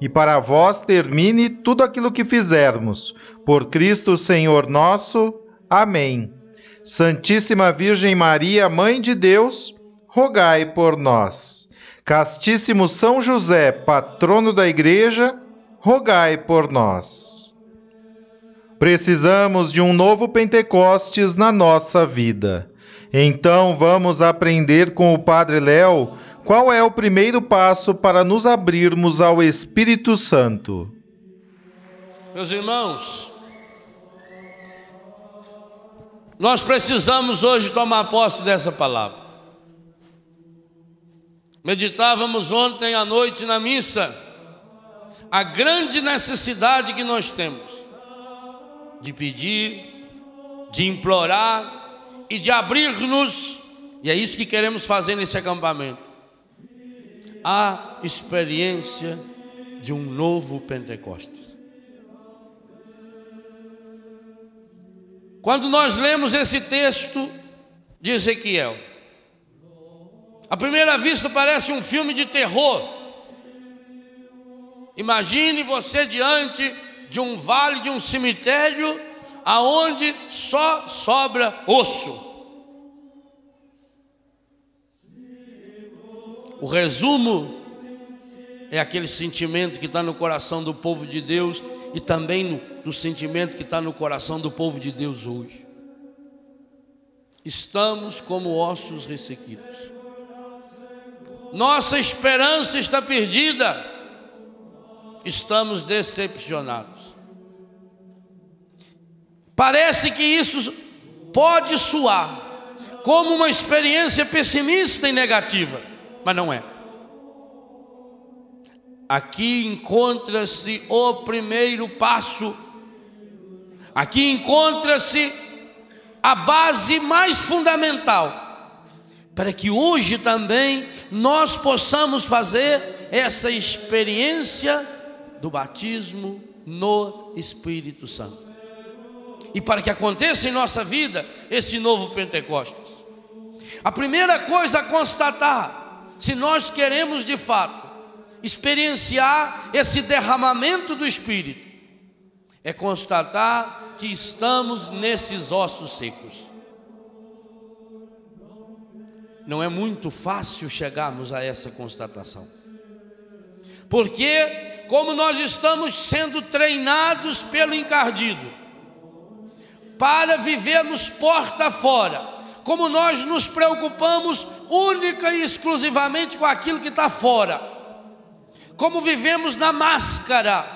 e para vós termine tudo aquilo que fizermos. Por Cristo Senhor nosso. Amém. Santíssima Virgem Maria, Mãe de Deus, rogai por nós. Castíssimo São José, patrono da Igreja, rogai por nós. Precisamos de um novo Pentecostes na nossa vida. Então vamos aprender com o Padre Léo qual é o primeiro passo para nos abrirmos ao Espírito Santo. Meus irmãos, nós precisamos hoje tomar posse dessa palavra. Meditávamos ontem à noite na missa a grande necessidade que nós temos de pedir, de implorar, e de abrir-nos, e é isso que queremos fazer nesse acampamento. A experiência de um novo Pentecostes. Quando nós lemos esse texto de Ezequiel, à primeira vista parece um filme de terror. Imagine você diante de um vale, de um cemitério, aonde só sobra osso. O resumo é aquele sentimento que está no coração do povo de Deus e também no, no sentimento que está no coração do povo de Deus hoje. Estamos como ossos ressequidos. Nossa esperança está perdida. Estamos decepcionados. Parece que isso pode soar como uma experiência pessimista e negativa, mas não é. Aqui encontra-se o primeiro passo, aqui encontra-se a base mais fundamental para que hoje também nós possamos fazer essa experiência do batismo no Espírito Santo e para que aconteça em nossa vida esse novo Pentecostes. A primeira coisa a constatar, se nós queremos de fato experienciar esse derramamento do Espírito, é constatar que estamos nesses ossos secos. Não é muito fácil chegarmos a essa constatação. Porque, como nós estamos sendo treinados pelo encardido, para vivermos porta fora. Como nós nos preocupamos única e exclusivamente com aquilo que está fora. Como vivemos na máscara.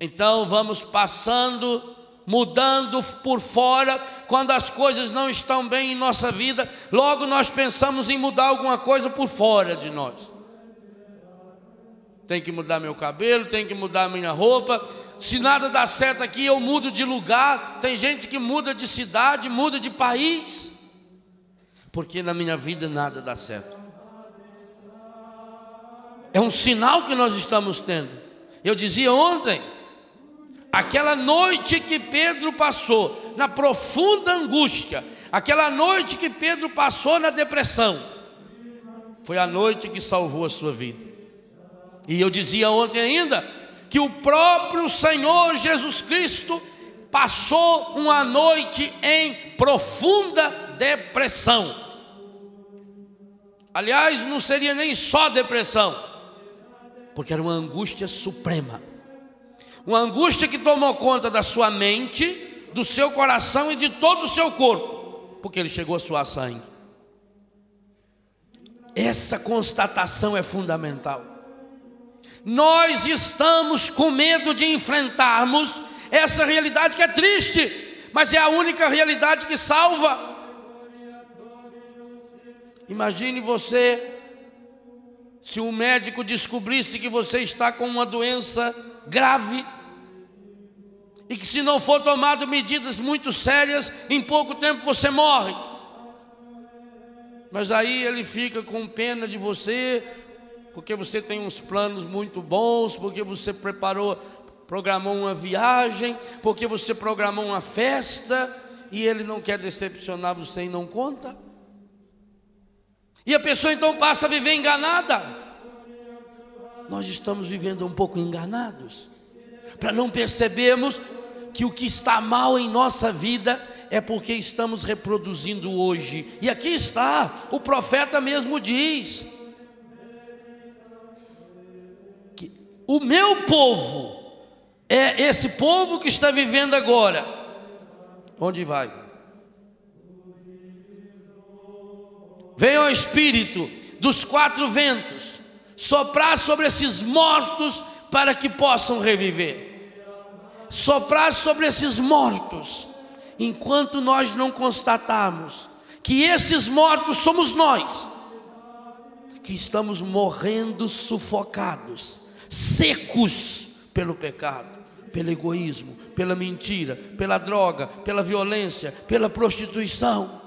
Então vamos passando, mudando por fora, quando as coisas não estão bem em nossa vida, logo nós pensamos em mudar alguma coisa por fora de nós. Tem que mudar meu cabelo, tem que mudar minha roupa, se nada dá certo aqui, eu mudo de lugar. Tem gente que muda de cidade, muda de país, porque na minha vida nada dá certo. É um sinal que nós estamos tendo. Eu dizia ontem, aquela noite que Pedro passou na profunda angústia, aquela noite que Pedro passou na depressão, foi a noite que salvou a sua vida. E eu dizia ontem ainda, que o próprio Senhor Jesus Cristo passou uma noite em profunda depressão. Aliás, não seria nem só depressão, porque era uma angústia suprema, uma angústia que tomou conta da sua mente, do seu coração e de todo o seu corpo, porque ele chegou a suar sangue. Essa constatação é fundamental. Nós estamos com medo de enfrentarmos essa realidade que é triste, mas é a única realidade que salva. Imagine você se um médico descobrisse que você está com uma doença grave e que se não for tomado medidas muito sérias, em pouco tempo você morre. Mas aí ele fica com pena de você, porque você tem uns planos muito bons, porque você preparou, programou uma viagem, porque você programou uma festa, e ele não quer decepcionar você e não conta. E a pessoa então passa a viver enganada. Nós estamos vivendo um pouco enganados, para não percebermos que o que está mal em nossa vida é porque estamos reproduzindo hoje. E aqui está, o profeta mesmo diz: o meu povo é esse povo que está vivendo agora. Onde vai? Venha o Espírito dos quatro ventos soprar sobre esses mortos para que possam reviver. Soprar sobre esses mortos, enquanto nós não constatarmos que esses mortos somos nós, que estamos morrendo sufocados, secos pelo pecado, pelo egoísmo, pela mentira, pela droga, pela violência, pela prostituição.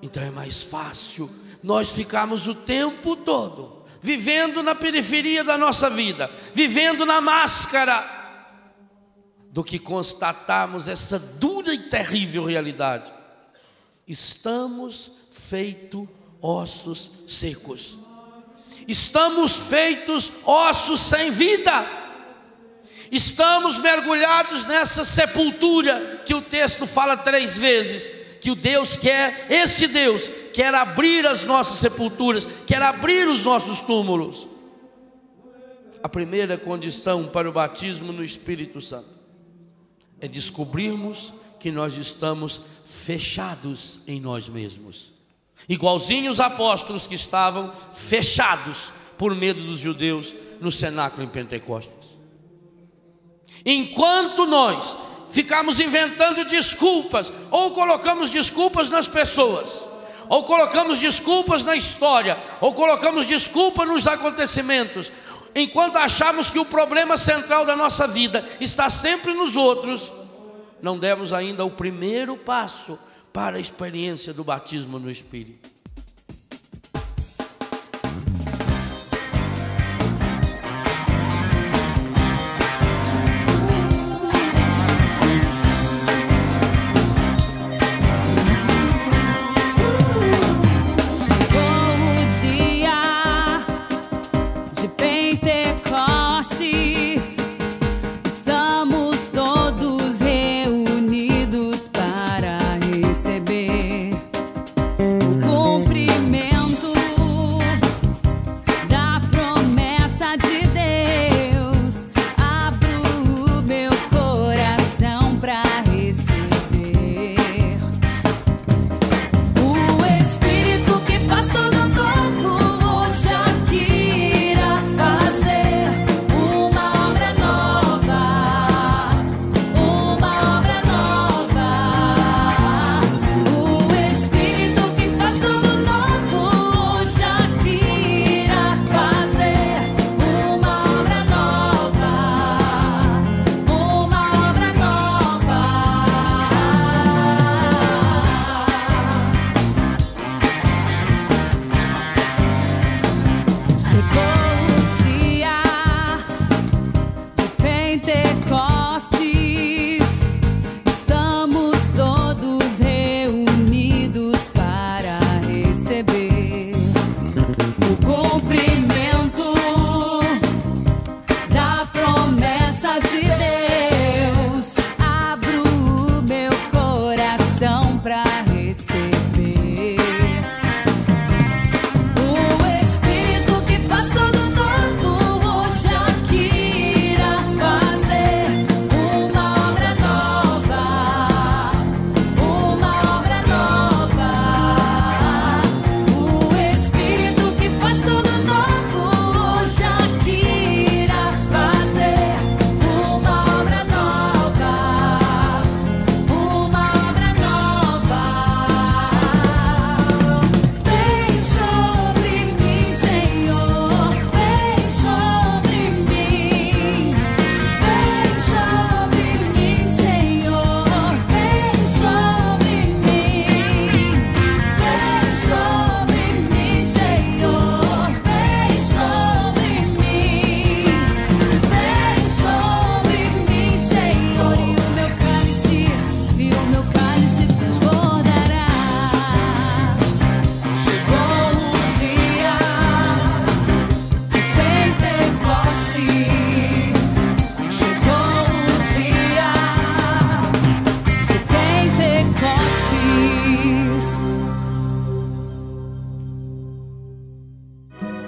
Então é mais fácil nós ficarmos o tempo todo vivendo na periferia da nossa vida, vivendo na máscara, do que constatarmos essa dura e terrível realidade. Estamos feitos ossos secos. Estamos feitos ossos sem vida. Estamos mergulhados nessa sepultura que o texto fala três vezes que o Deus quer, esse Deus quer abrir as nossas sepulturas, quer abrir os nossos túmulos. A primeira condição para o batismo no Espírito Santo é descobrirmos que nós estamos fechados em nós mesmos, igualzinho os apóstolos que estavam fechados por medo dos judeus no cenáculo em Pentecostes. Enquanto nós ficamos inventando desculpas, ou colocamos desculpas nas pessoas, ou colocamos desculpas na história, ou colocamos desculpa nos acontecimentos, enquanto achamos que o problema central da nossa vida está sempre nos outros, não demos ainda o primeiro passo para a experiência do batismo no Espírito.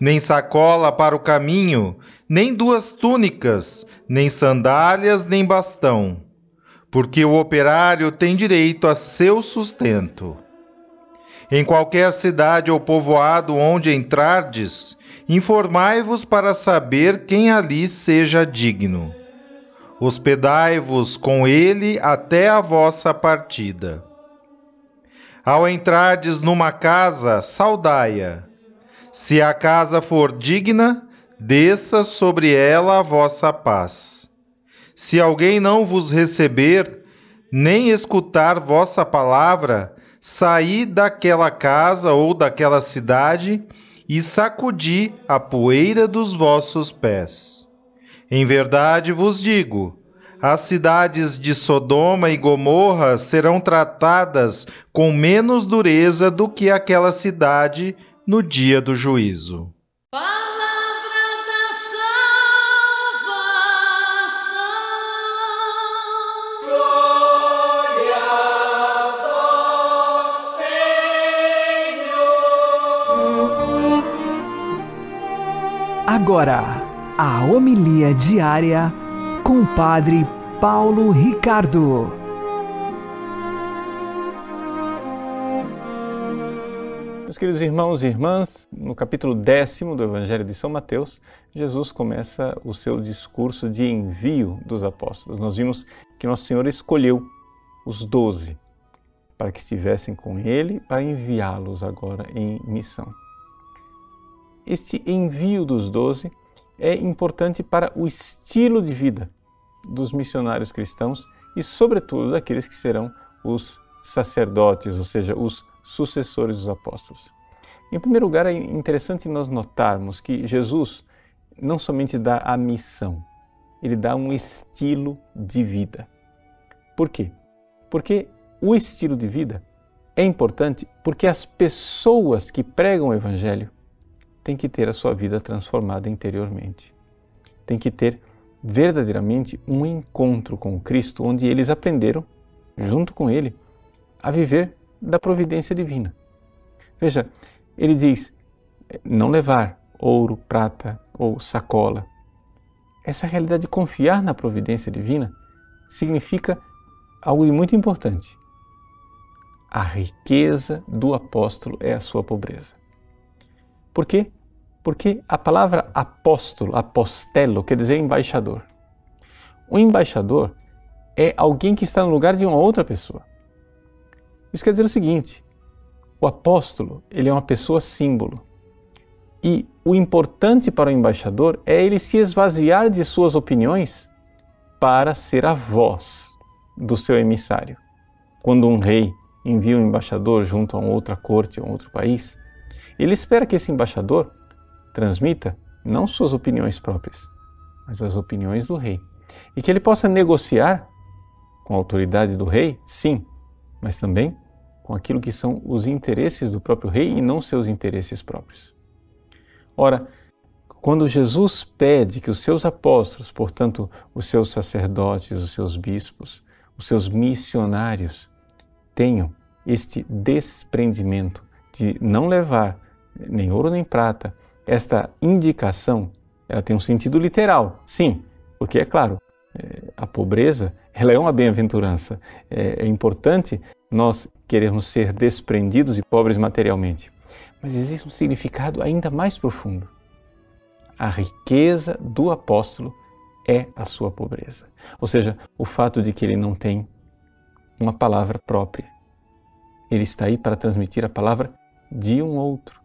nem sacola para o caminho, nem duas túnicas, nem sandálias, nem bastão, porque o operário tem direito a seu sustento. Em qualquer cidade ou povoado onde entrardes, informai-vos para saber quem ali seja digno. Hospedai-vos com ele até a vossa partida. Ao entrardes numa casa, saudai-a. Se a casa for digna, desça sobre ela a vossa paz. Se alguém não vos receber, nem escutar vossa palavra, saí daquela casa ou daquela cidade e sacudi a poeira dos vossos pés. Em verdade vos digo, as cidades de Sodoma e Gomorra serão tratadas com menos dureza do que aquela cidade no dia do juízo. Agora, a homilia diária com o Padre Paulo Ricardo. Queridos irmãos e irmãs, no capítulo décimo do Evangelho de São Mateus, Jesus começa o seu discurso de envio dos apóstolos. Nós vimos que Nosso Senhor escolheu os doze para que estivessem com Ele, para enviá-los agora em missão. Este envio dos doze é importante para o estilo de vida dos missionários cristãos e, sobretudo, daqueles que serão os sacerdotes, ou seja, os sucessores dos apóstolos. Em primeiro lugar, é interessante nós notarmos que Jesus não somente dá a missão, ele dá um estilo de vida. Por quê? Porque o estilo de vida é importante porque as pessoas que pregam o Evangelho tem que ter a sua vida transformada interiormente. Tem que ter verdadeiramente um encontro com Cristo, onde eles aprenderam, junto com Ele, a viver da providência divina. Veja, ele diz: não levar ouro, prata ou sacola. Essa realidade de confiar na providência divina significa algo de muito importante. A riqueza do apóstolo é a sua pobreza. Por quê? Porque a palavra apóstolo, apostelo, quer dizer embaixador. O embaixador é alguém que está no lugar de uma outra pessoa. Isso quer dizer o seguinte: o apóstolo ele é uma pessoa símbolo. E o importante para o embaixador é ele se esvaziar de suas opiniões para ser a voz do seu emissário. Quando um rei envia um embaixador junto a uma outra corte, a um outro país, ele espera que esse embaixador transmita não suas opiniões próprias, mas as opiniões do rei. E que ele possa negociar com a autoridade do rei, sim, mas também com aquilo que são os interesses do próprio rei e não seus interesses próprios. Ora, quando Jesus pede que os seus apóstolos, portanto, os seus sacerdotes, os seus bispos, os seus missionários, tenham este desprendimento de não levar nem ouro nem prata. Esta indicação, ela tem um sentido literal, sim, porque é claro, a pobreza, ela é uma bem-aventurança. É, é importante nós queremos ser desprendidos e pobres materialmente. Mas existe um significado ainda mais profundo. A riqueza do apóstolo é a sua pobreza. Ou seja, o fato de que ele não tem uma palavra própria. Ele está aí para transmitir a palavra de um outro.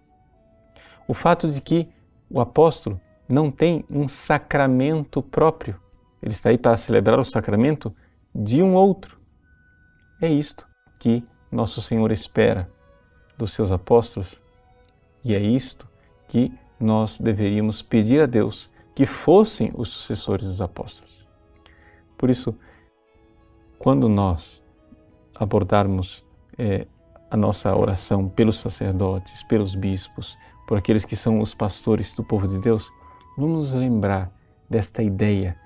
O fato de que o apóstolo não tem um sacramento próprio. Ele está aí para celebrar o sacramento de um outro. É isto que nosso Senhor espera dos seus apóstolos e é isto que nós deveríamos pedir a Deus que fossem os sucessores dos apóstolos. Por isso, quando nós abordarmos é, a nossa oração pelos sacerdotes, pelos bispos, por aqueles que são os pastores do povo de Deus, vamos nos lembrar desta ideia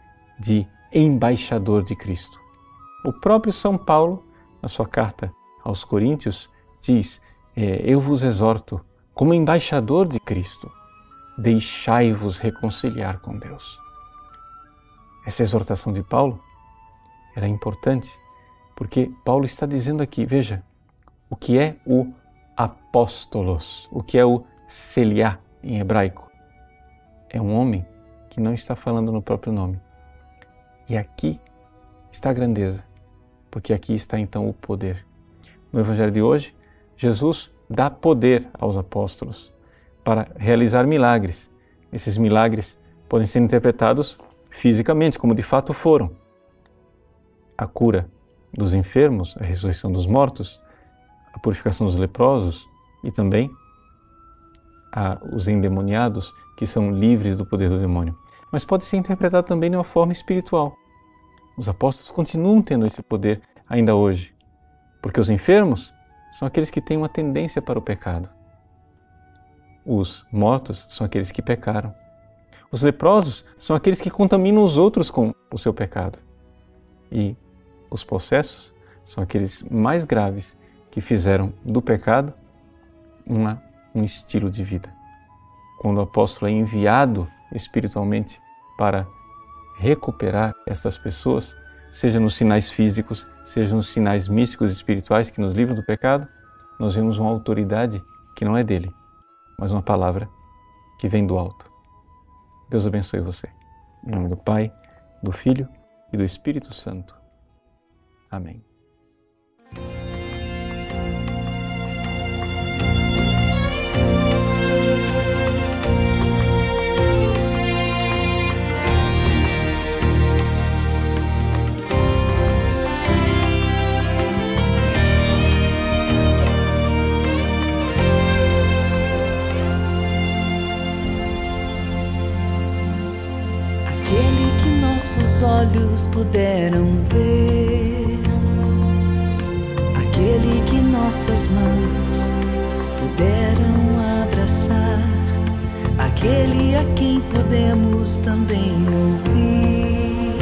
de embaixador de Cristo. O próprio São Paulo, na sua carta aos Coríntios, diz: é, Eu vos exorto, como embaixador de Cristo, deixai-vos reconciliar com Deus. Essa exortação de Paulo era importante porque Paulo está dizendo aqui, veja, o que é o apóstolos, o que é o celiá em hebraico. É um homem que não está falando no próprio nome. E aqui está a grandeza, porque aqui está então o poder. No evangelho de hoje, Jesus dá poder aos apóstolos para realizar milagres. Esses milagres podem ser interpretados fisicamente, como de fato foram. A cura dos enfermos, a ressurreição dos mortos, a purificação dos leprosos e também a, os endemoniados que são livres do poder do demônio. Mas pode ser interpretado também de uma forma espiritual. Os apóstolos continuam tendo esse poder ainda hoje, porque os enfermos são aqueles que têm uma tendência para o pecado. Os mortos são aqueles que pecaram. Os leprosos são aqueles que contaminam os outros com o seu pecado. E os possessos são aqueles mais graves que fizeram do pecado uma, um estilo de vida. Quando o apóstolo é enviado espiritualmente para recuperar essas pessoas, seja nos sinais físicos, seja nos sinais místicos e espirituais que nos livram do pecado, nós vemos uma autoridade que não é dele, mas uma palavra que vem do alto. Deus abençoe você. Em nome do Pai, do Filho e do Espírito Santo. Amém. Olhos puderam ver, aquele que nossas mãos puderam abraçar, aquele a quem podemos também ouvir,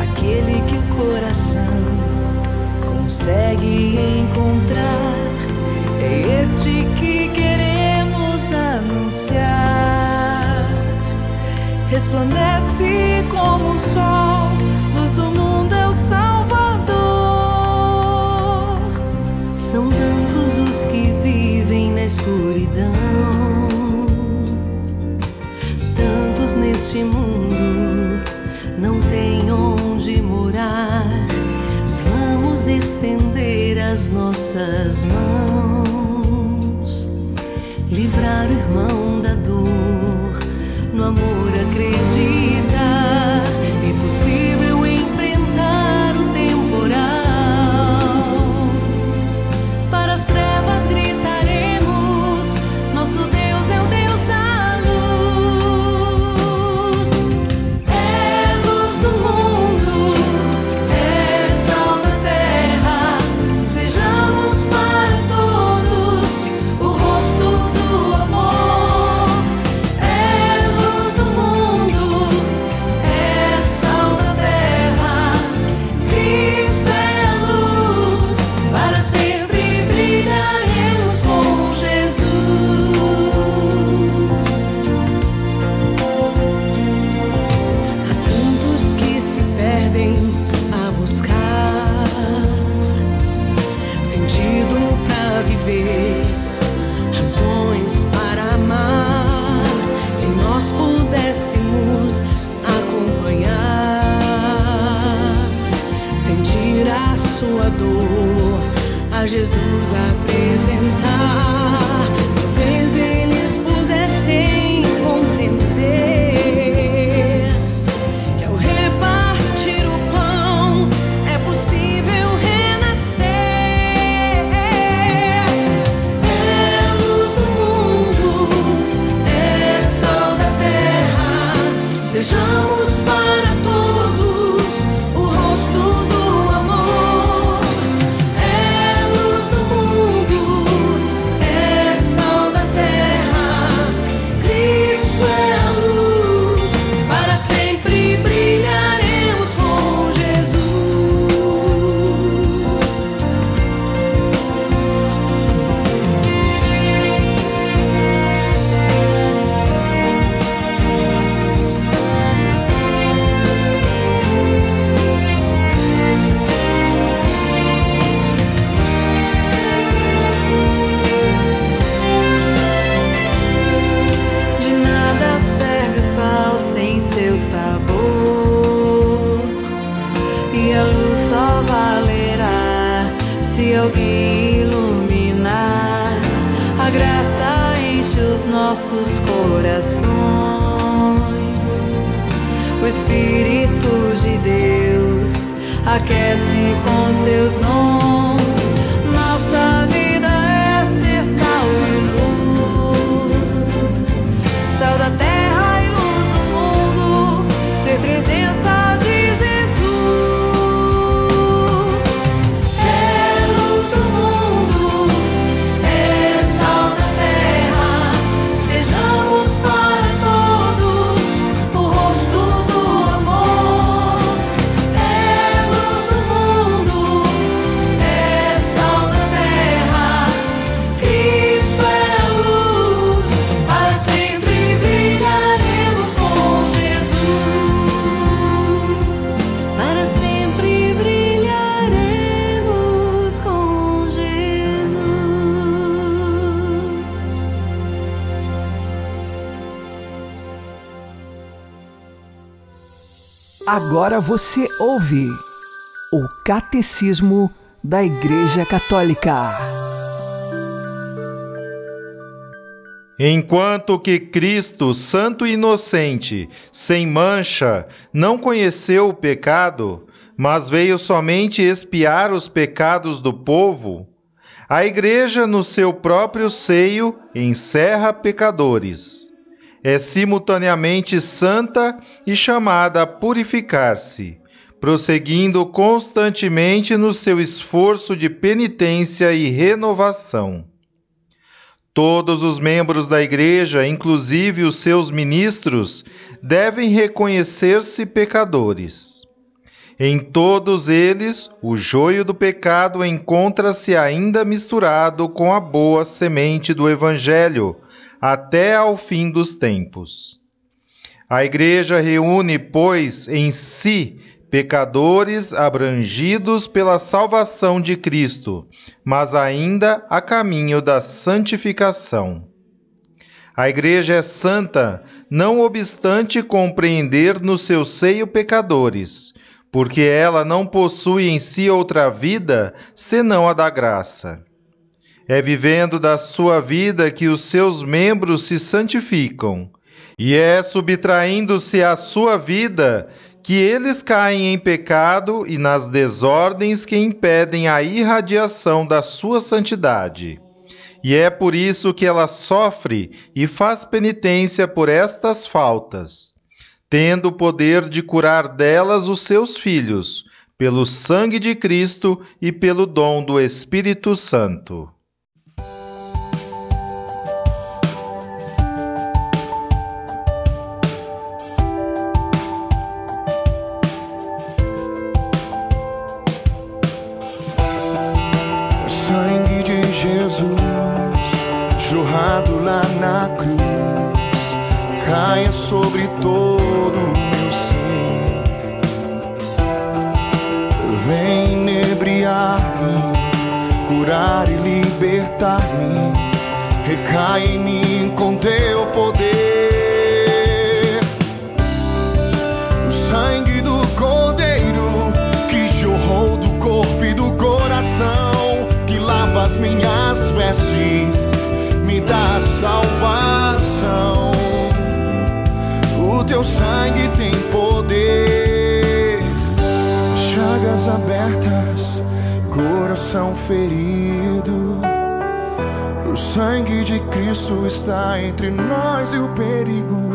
aquele que o coração consegue encontrar, é este que resplandece como o sol, nossos corações. O Espírito de Deus aquece com seus dons. Agora você ouve o Catecismo da Igreja Católica. Enquanto que Cristo, santo e inocente, sem mancha, não conheceu o pecado, mas veio somente expiar os pecados do povo, a Igreja, no seu próprio seio, encerra pecadores. É simultaneamente santa e chamada a purificar-se, prosseguindo constantemente no seu esforço de penitência e renovação. Todos os membros da Igreja, inclusive os seus ministros, devem reconhecer-se pecadores. Em todos eles, o joio do pecado encontra-se ainda misturado com a boa semente do Evangelho, até ao fim dos tempos. A Igreja reúne, pois, em si pecadores abrangidos pela salvação de Cristo, mas ainda a caminho da santificação. A Igreja é santa, não obstante compreender no seu seio pecadores, porque ela não possui em si outra vida senão a da graça. É vivendo da sua vida que os seus membros se santificam, e é subtraindo-se à sua vida que eles caem em pecado e nas desordens que impedem a irradiação da sua santidade. E é por isso que ela sofre e faz penitência por estas faltas, tendo o poder de curar delas os seus filhos, pelo sangue de Cristo e pelo dom do Espírito Santo. Sobre todo meu ser. Vem inebriar-me, curar e libertar-me, recai em mim com teu coração ferido. O sangue de Cristo está entre nós e o perigo.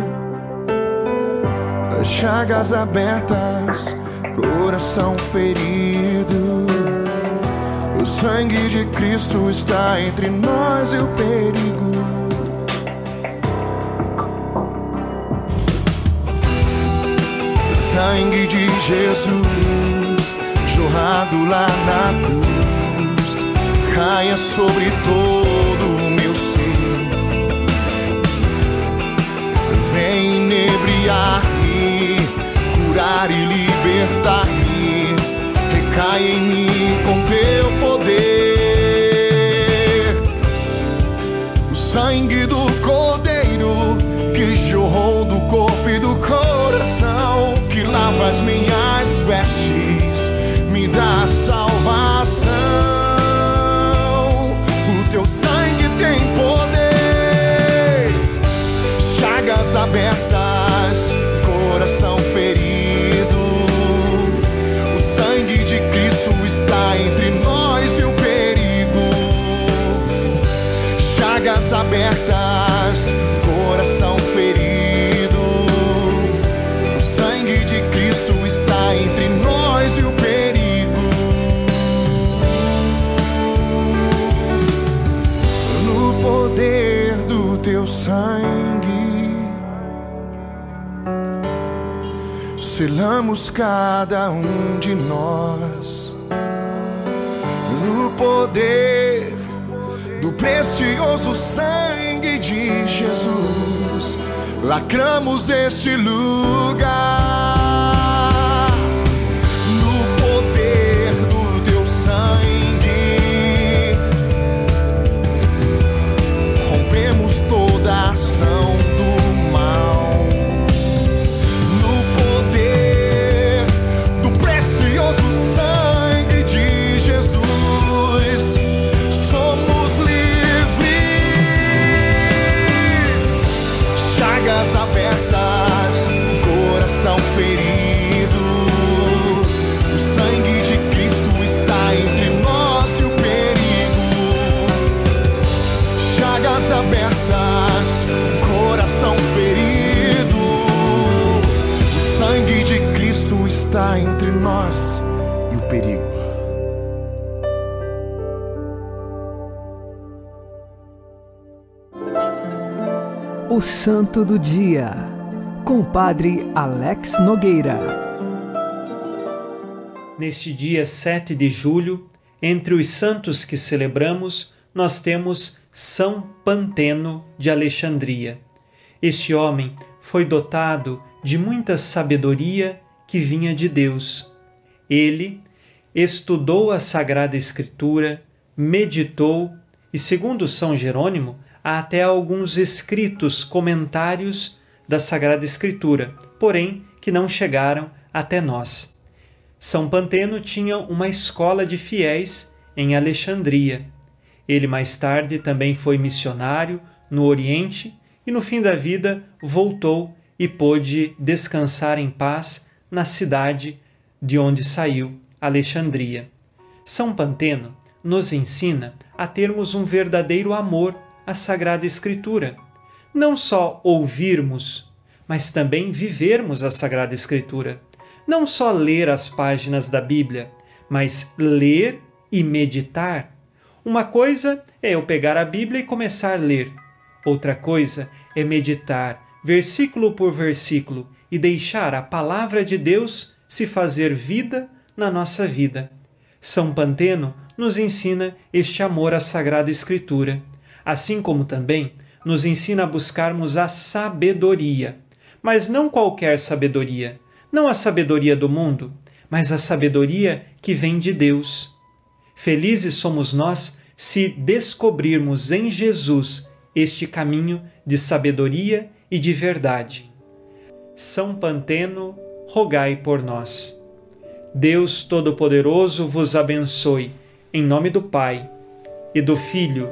As chagas abertas, coração ferido. O sangue de Cristo está entre nós e o perigo. O sangue de Jesus jorrado lá na cruz caia sobre todo o meu ser. Vem inebriar-me, curar e libertar-me. Recai em mim com teu poder. O sangue do Cordeiro que jorrou do corpo e do coração, que lava as minhas abertas, coração ferido. O sangue de Cristo está entre nós e o perigo. Chagas abertas, coração ferido. O sangue de Cristo está entre nós e o perigo. No poder do teu sangue, selamos cada um de nós. No poder do precioso sangue de Jesus, lacramos este lugar. O Santo do Dia, com o Padre Alex Nogueira. Neste dia 7 de julho, entre os santos que celebramos, nós temos São Panteno de Alexandria. Este homem foi dotado de muita sabedoria que vinha de Deus. Ele estudou a Sagrada Escritura, meditou e, segundo São Jerônimo, há até alguns escritos comentários da Sagrada Escritura, porém que não chegaram até nós. São Panteno tinha uma escola de fiéis em Alexandria. Ele mais tarde também foi missionário no Oriente e no fim da vida voltou e pôde descansar em paz na cidade de onde saiu, Alexandria. São Panteno nos ensina a termos um verdadeiro amor à Sagrada Escritura. Não só ouvirmos, mas também vivermos a Sagrada Escritura. Não só ler as páginas da Bíblia, mas ler e meditar. Uma coisa é eu pegar a Bíblia e começar a ler. Outra coisa é meditar, versículo por versículo, e deixar a palavra de Deus se fazer vida na nossa vida. São Panteno nos ensina este amor à Sagrada Escritura, assim como também nos ensina a buscarmos a sabedoria, mas não qualquer sabedoria, não a sabedoria do mundo, mas a sabedoria que vem de Deus. Felizes somos nós se descobrirmos em Jesus este caminho de sabedoria e de verdade. São Panteno, rogai por nós. Deus Todo-Poderoso vos abençoe, em nome do Pai, e do Filho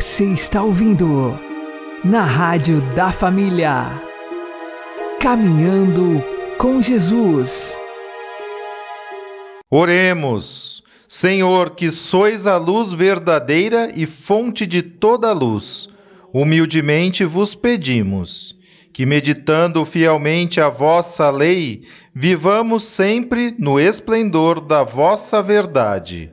Você está ouvindo na Rádio da Família. Caminhando com Jesus. Oremos. Senhor, que sois a luz verdadeira e fonte de toda luz, humildemente vos pedimos que, meditando fielmente a vossa lei, vivamos sempre no esplendor da vossa verdade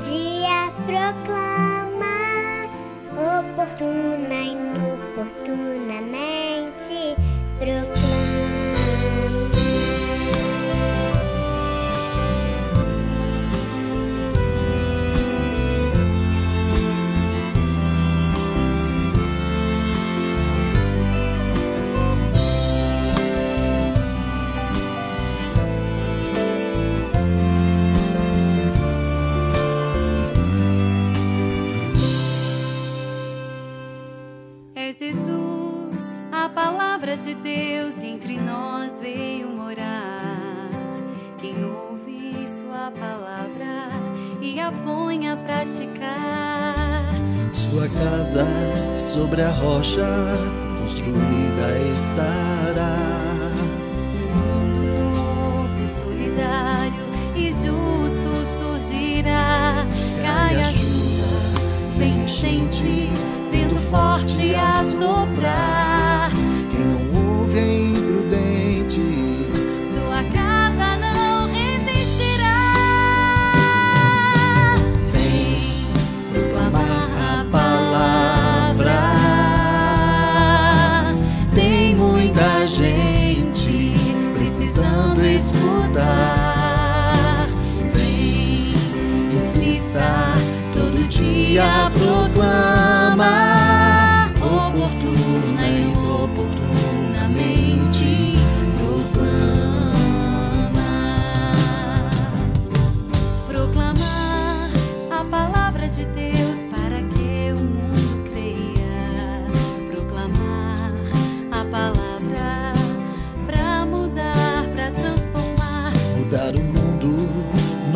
Dia proclama. Oportuna rocha construída estará. mundo novo, solidário e justo surgirá. Cai a chuva, vem enchente, vento forte a soprar.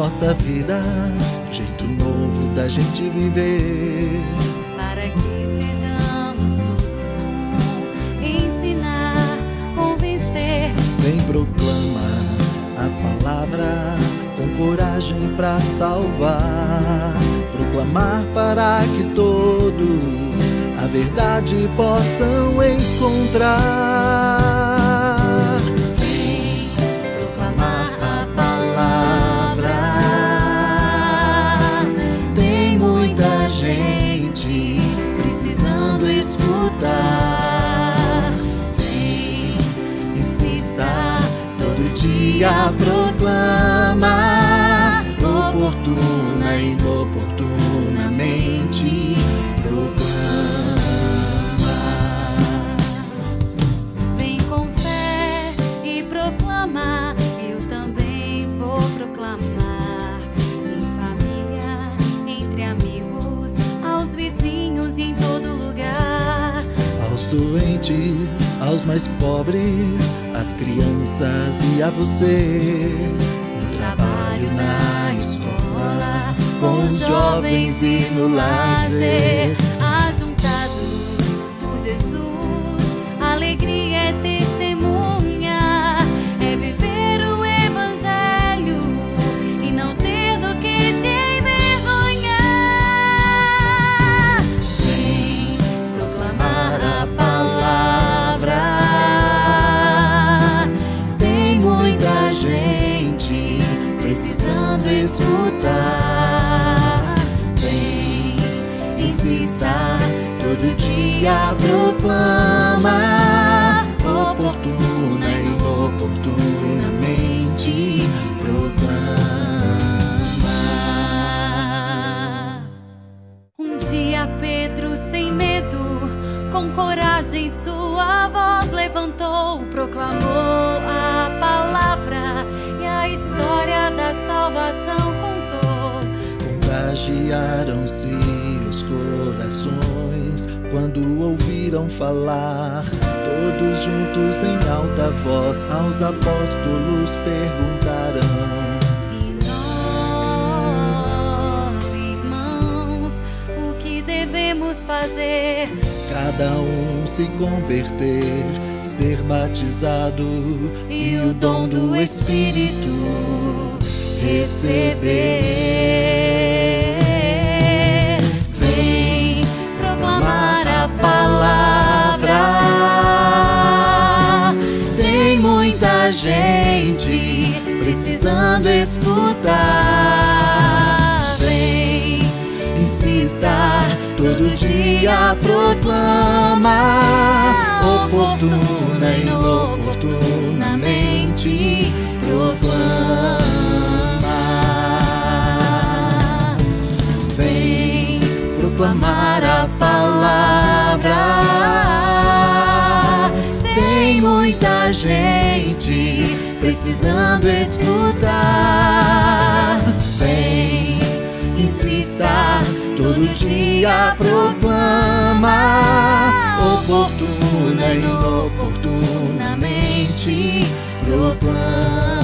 Nossa vida, jeito novo da gente viver. Para que sejamos todos um, ensinar, convencer. Vem proclama a palavra com coragem pra salvar. Proclamar para que todos a verdade possam encontrar. Precisando escutar. Vem, insista, todo dia proclama. Oportuna e inoportunamente proclama. Um dia Pedro, sem medo, com coragem, sua voz levantou, proclamou a salvação contou. Contagiaram-se os corações quando ouviram falar. Todos juntos em alta voz aos apóstolos perguntaram. E nós, irmãos, o que devemos fazer? Cada um se converter, ser batizado E o dom do Espírito receber. Vem proclamar a palavra. Tem muita gente precisando escutar. Vem Insista, todo dia proclama. Oportuna e inoportunamente muita gente precisando escutar. Vem, insista, todo dia proclama. oportuna, inoportunamente proclama.